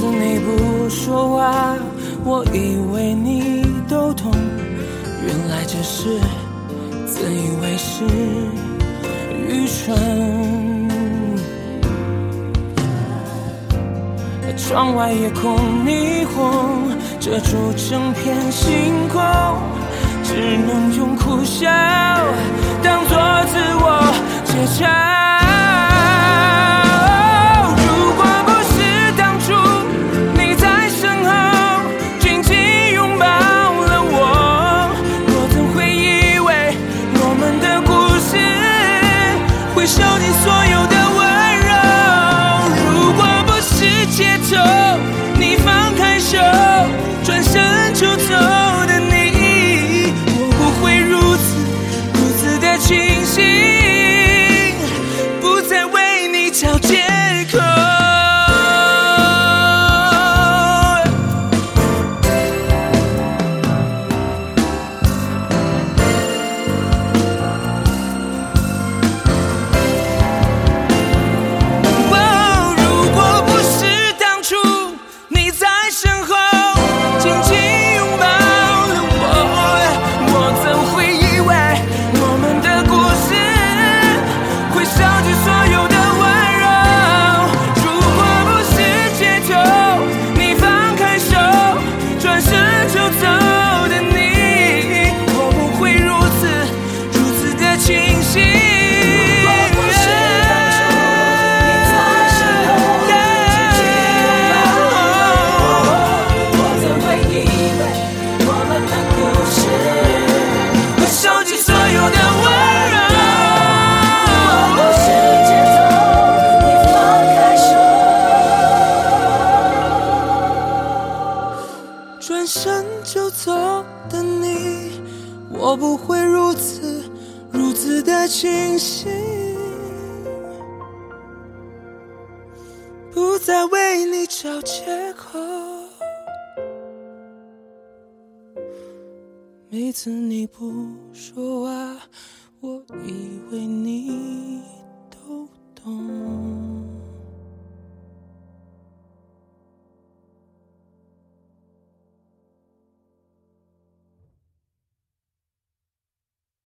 次你不说话，我以为你都懂，原来只是自以为是，愚蠢。窗外夜空霓虹遮住整片星空，只能用苦笑我不会如此如此的清醒不再为你找借口。每次你不说话我以为你都懂。